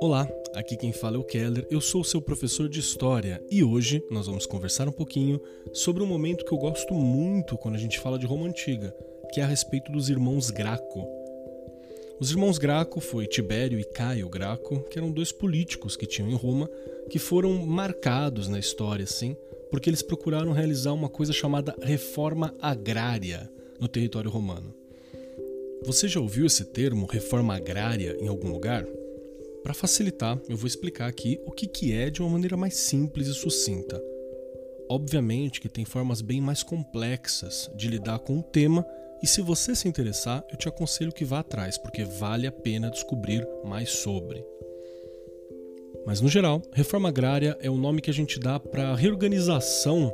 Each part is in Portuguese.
Olá, aqui quem fala é o Keller, eu sou seu professor de História e hoje nós vamos conversar um pouquinho sobre um momento que eu gosto muito quando a gente fala de Roma Antiga, que é a respeito dos irmãos Graco. Os irmãos Graco foi Tibério e Caio Graco, que eram dois políticos que tinham em Roma, que foram marcados na história, assim, porque eles procuraram realizar uma coisa chamada reforma agrária no território romano. Você já ouviu esse termo, reforma agrária, em algum lugar? Para facilitar, eu vou explicar aqui o que, que é de uma maneira mais simples e sucinta. Obviamente que tem formas bem mais complexas de lidar com o tema, e se você se interessar, eu te aconselho que vá atrás, porque vale a pena descobrir mais sobre. Mas no geral, reforma agrária é o nome que a gente dá para a reorganização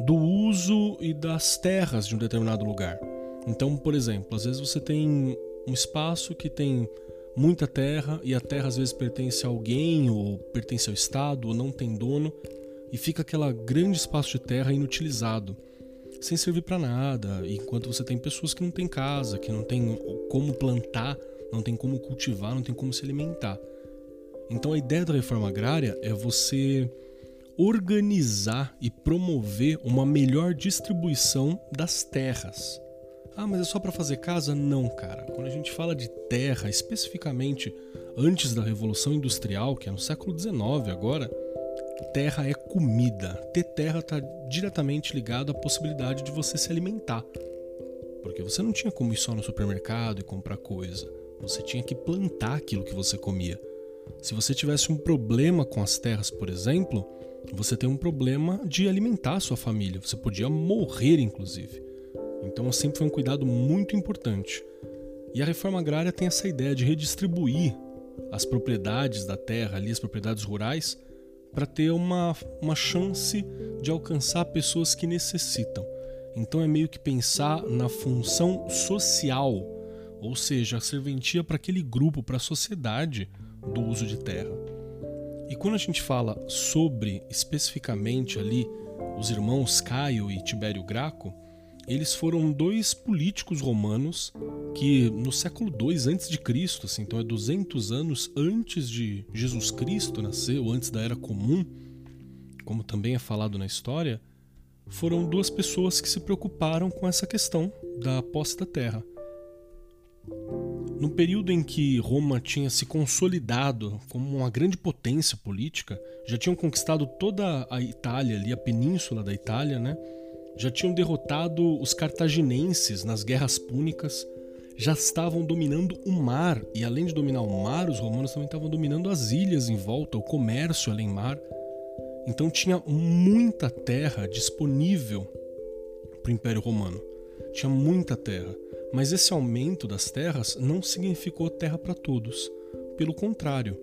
do uso e das terras de um determinado lugar. Então, por exemplo, às vezes você tem um espaço que tem muita terra e a terra às vezes pertence a alguém ou pertence ao Estado ou não tem dono e fica aquela grande espaço de terra inutilizado, sem servir para nada, enquanto você tem pessoas que não têm casa, que não tem como plantar, não tem como cultivar, não tem como se alimentar. Então a ideia da reforma agrária é você organizar e promover uma melhor distribuição das terras ah, mas é só para fazer casa? Não, cara. Quando a gente fala de terra, especificamente antes da Revolução Industrial, que é no século XIX agora, terra é comida. Ter terra está diretamente ligado à possibilidade de você se alimentar. Porque você não tinha como ir só no supermercado e comprar coisa. Você tinha que plantar aquilo que você comia. Se você tivesse um problema com as terras, por exemplo, você tem um problema de alimentar a sua família. Você podia morrer, inclusive. Então sempre foi um cuidado muito importante. E a reforma agrária tem essa ideia de redistribuir as propriedades da terra, ali, as propriedades rurais, para ter uma, uma chance de alcançar pessoas que necessitam. Então é meio que pensar na função social, ou seja, a serventia para aquele grupo, para a sociedade do uso de terra. E quando a gente fala sobre especificamente ali os irmãos Caio e Tibério Graco, eles foram dois políticos romanos que no século II antes de Cristo, assim, então é 200 anos antes de Jesus Cristo nascer, ou antes da era comum, como também é falado na história, foram duas pessoas que se preocuparam com essa questão da posse da terra. No período em que Roma tinha se consolidado como uma grande potência política, já tinham conquistado toda a Itália ali, a península da Itália, né? Já tinham derrotado os cartaginenses nas guerras púnicas, já estavam dominando o mar, e além de dominar o mar, os romanos também estavam dominando as ilhas em volta, o comércio além mar. Então tinha muita terra disponível para o Império Romano. Tinha muita terra, mas esse aumento das terras não significou terra para todos. Pelo contrário,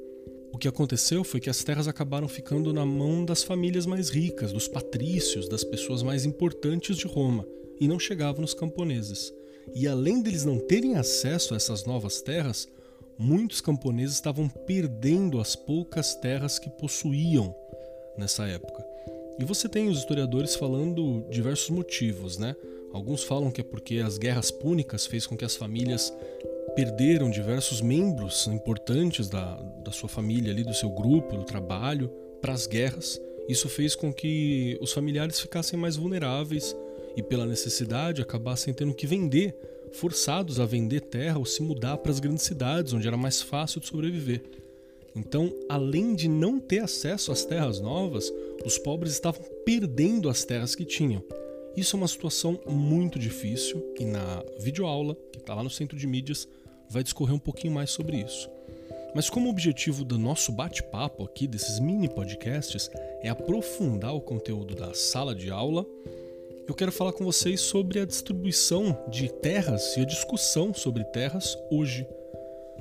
o que aconteceu foi que as terras acabaram ficando na mão das famílias mais ricas, dos patrícios, das pessoas mais importantes de Roma, e não chegavam nos camponeses. E além deles não terem acesso a essas novas terras, muitos camponeses estavam perdendo as poucas terras que possuíam nessa época. E você tem os historiadores falando diversos motivos, né? Alguns falam que é porque as guerras púnicas fez com que as famílias perderam diversos membros importantes da, da sua família ali, do seu grupo, do trabalho, para as guerras. Isso fez com que os familiares ficassem mais vulneráveis e, pela necessidade, acabassem tendo que vender, forçados a vender terra ou se mudar para as grandes cidades, onde era mais fácil de sobreviver. Então, além de não ter acesso às terras novas, os pobres estavam perdendo as terras que tinham. Isso é uma situação muito difícil e na videoaula, que está lá no centro de mídias, vai discorrer um pouquinho mais sobre isso. Mas como o objetivo do nosso bate-papo aqui, desses mini podcasts, é aprofundar o conteúdo da sala de aula, eu quero falar com vocês sobre a distribuição de terras e a discussão sobre terras hoje.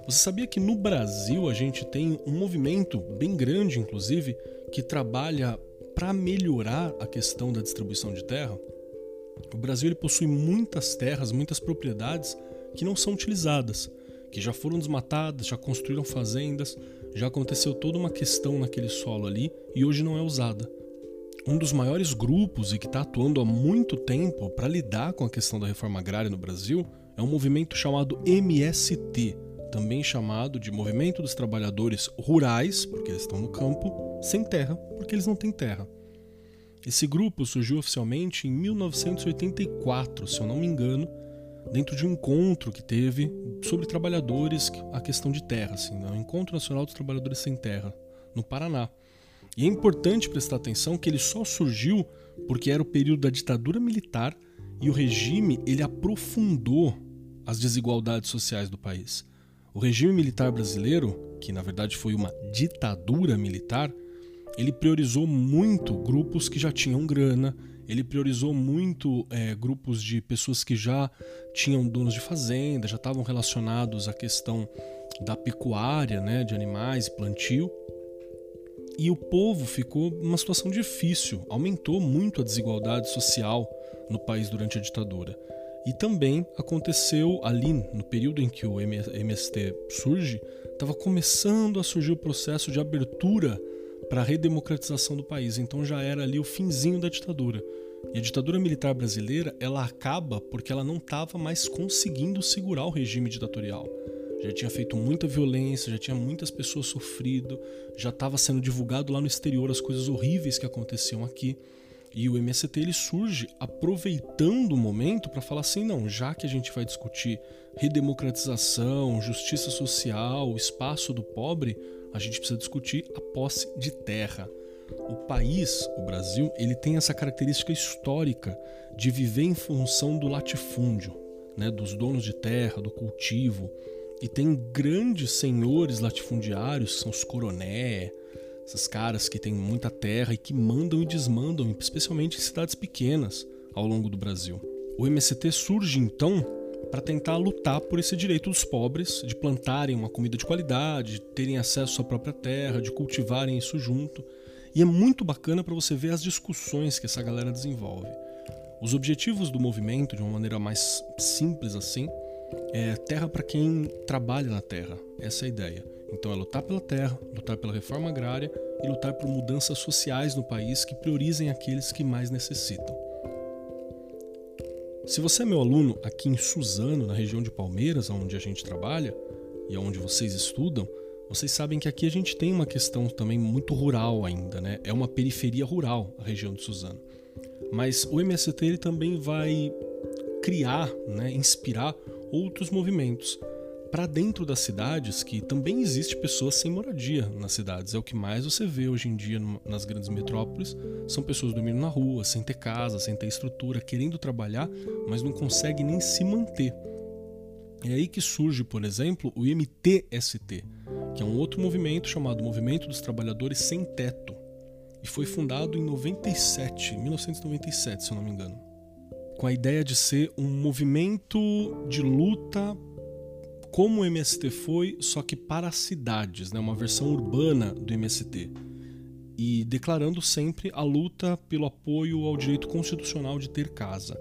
Você sabia que no Brasil a gente tem um movimento bem grande, inclusive, que trabalha para melhorar a questão da distribuição de terra? O Brasil ele possui muitas terras, muitas propriedades que não são utilizadas que já foram desmatadas, já construíram fazendas, já aconteceu toda uma questão naquele solo ali e hoje não é usada. Um dos maiores grupos e que está atuando há muito tempo para lidar com a questão da reforma agrária no Brasil é um movimento chamado MST, também chamado de Movimento dos Trabalhadores Rurais, porque eles estão no campo, sem terra, porque eles não têm terra. Esse grupo surgiu oficialmente em 1984, se eu não me engano, dentro de um encontro que teve sobre trabalhadores, a questão de terra, assim, né? o Encontro Nacional dos Trabalhadores Sem Terra, no Paraná. E é importante prestar atenção que ele só surgiu porque era o período da ditadura militar e o regime ele aprofundou as desigualdades sociais do país. O regime militar brasileiro, que na verdade foi uma ditadura militar, ele priorizou muito grupos que já tinham grana, ele priorizou muito é, grupos de pessoas que já tinham donos de fazenda, já estavam relacionados à questão da pecuária, né, de animais, plantio. E o povo ficou numa situação difícil, aumentou muito a desigualdade social no país durante a ditadura. E também aconteceu ali, no período em que o MST surge, estava começando a surgir o processo de abertura para a redemocratização do país. Então já era ali o finzinho da ditadura. E a ditadura militar brasileira, ela acaba porque ela não estava mais conseguindo segurar o regime ditatorial. Já tinha feito muita violência, já tinha muitas pessoas sofrido, já estava sendo divulgado lá no exterior as coisas horríveis que aconteciam aqui. E o MST ele surge aproveitando o momento para falar assim: não, já que a gente vai discutir redemocratização, justiça social, espaço do pobre, a gente precisa discutir a posse de terra. O país, o Brasil, ele tem essa característica histórica de viver em função do latifúndio, né, dos donos de terra, do cultivo. E tem grandes senhores latifundiários, que são os coroné, esses caras que têm muita terra e que mandam e desmandam, especialmente em cidades pequenas ao longo do Brasil. O MST surge então para tentar lutar por esse direito dos pobres de plantarem uma comida de qualidade, de terem acesso à própria terra, de cultivarem isso junto. E é muito bacana para você ver as discussões que essa galera desenvolve. Os objetivos do movimento, de uma maneira mais simples assim, é terra para quem trabalha na terra. Essa é a ideia. Então é lutar pela terra, lutar pela reforma agrária e lutar por mudanças sociais no país que priorizem aqueles que mais necessitam. Se você é meu aluno aqui em Suzano, na região de Palmeiras, onde a gente trabalha e onde vocês estudam, vocês sabem que aqui a gente tem uma questão também muito rural ainda, né? É uma periferia rural a região de Suzano. Mas o MST ele também vai criar, né, inspirar outros movimentos para dentro das cidades, que também existe pessoas sem moradia nas cidades. É o que mais você vê hoje em dia nas grandes metrópoles, são pessoas dormindo na rua, sem ter casa, sem ter estrutura, querendo trabalhar, mas não conseguem nem se manter. É aí que surge, por exemplo, o MTST, que é um outro movimento chamado Movimento dos Trabalhadores Sem Teto, e foi fundado em 97, 1997, se eu não me engano, com a ideia de ser um movimento de luta como o MST foi, só que para as cidades, né? uma versão urbana do MST. E declarando sempre a luta pelo apoio ao direito constitucional de ter casa.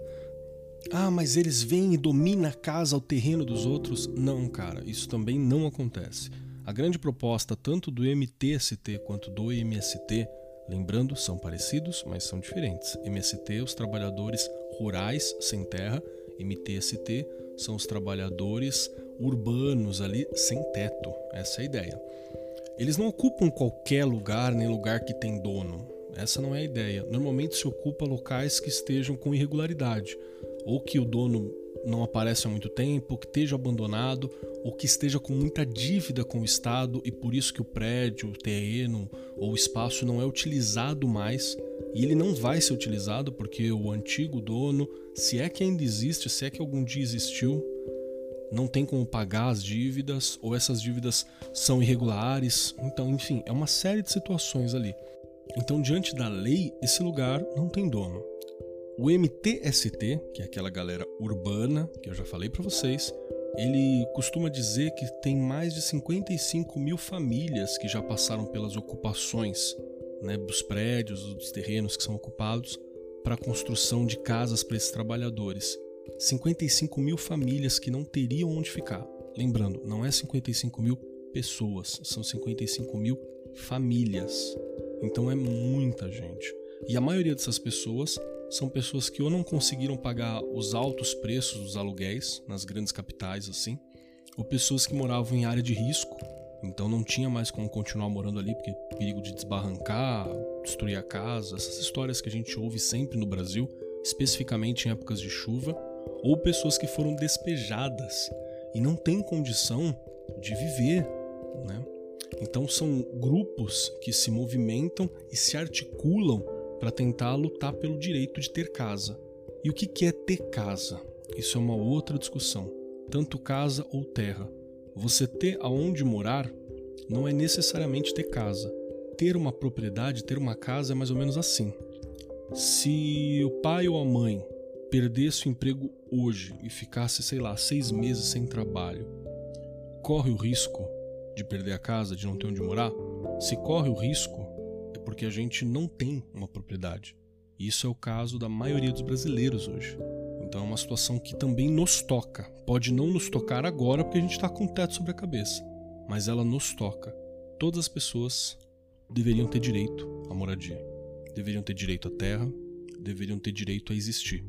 Ah, mas eles vêm e dominam a casa, o terreno dos outros? Não, cara, isso também não acontece. A grande proposta tanto do MTST quanto do MST, lembrando, são parecidos, mas são diferentes. MST, os trabalhadores rurais sem terra, MTST são os trabalhadores urbanos ali sem teto. Essa é a ideia. Eles não ocupam qualquer lugar, nem lugar que tem dono. Essa não é a ideia. Normalmente se ocupa locais que estejam com irregularidade, ou que o dono não aparece há muito tempo, que esteja abandonado, ou que esteja com muita dívida com o Estado e por isso que o prédio, o terreno ou o espaço não é utilizado mais. E ele não vai ser utilizado porque o antigo dono, se é que ainda existe, se é que algum dia existiu, não tem como pagar as dívidas ou essas dívidas são irregulares. Então, enfim, é uma série de situações ali. Então, diante da lei, esse lugar não tem dono. O MTST, que é aquela galera urbana que eu já falei para vocês, ele costuma dizer que tem mais de 55 mil famílias que já passaram pelas ocupações né, dos prédios, dos terrenos que são ocupados para a construção de casas para esses trabalhadores. 55 mil famílias que não teriam onde ficar. Lembrando, não é 55 mil pessoas, são 55 mil famílias. Então é muita gente. E a maioria dessas pessoas são pessoas que ou não conseguiram pagar os altos preços dos aluguéis nas grandes capitais assim, ou pessoas que moravam em área de risco, então não tinha mais como continuar morando ali porque perigo de desbarrancar, destruir a casa, essas histórias que a gente ouve sempre no Brasil, especificamente em épocas de chuva, ou pessoas que foram despejadas e não têm condição de viver, né? Então são grupos que se movimentam e se articulam para tentar lutar pelo direito de ter casa. E o que é ter casa? Isso é uma outra discussão. Tanto casa ou terra. Você ter aonde morar não é necessariamente ter casa. Ter uma propriedade, ter uma casa é mais ou menos assim. Se o pai ou a mãe perdesse o emprego hoje e ficasse, sei lá, seis meses sem trabalho, corre o risco de perder a casa, de não ter onde morar? Se corre o risco, porque a gente não tem uma propriedade. Isso é o caso da maioria dos brasileiros hoje. Então é uma situação que também nos toca. Pode não nos tocar agora porque a gente está com o teto sobre a cabeça, mas ela nos toca. Todas as pessoas deveriam ter direito à moradia, deveriam ter direito à terra, deveriam ter direito a existir.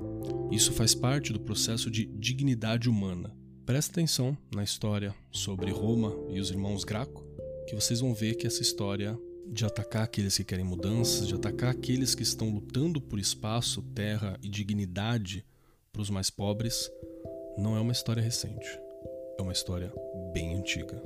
Isso faz parte do processo de dignidade humana. Presta atenção na história sobre Roma e os irmãos Graco, que vocês vão ver que essa história de atacar aqueles que querem mudanças, de atacar aqueles que estão lutando por espaço, terra e dignidade para os mais pobres, não é uma história recente. É uma história bem antiga.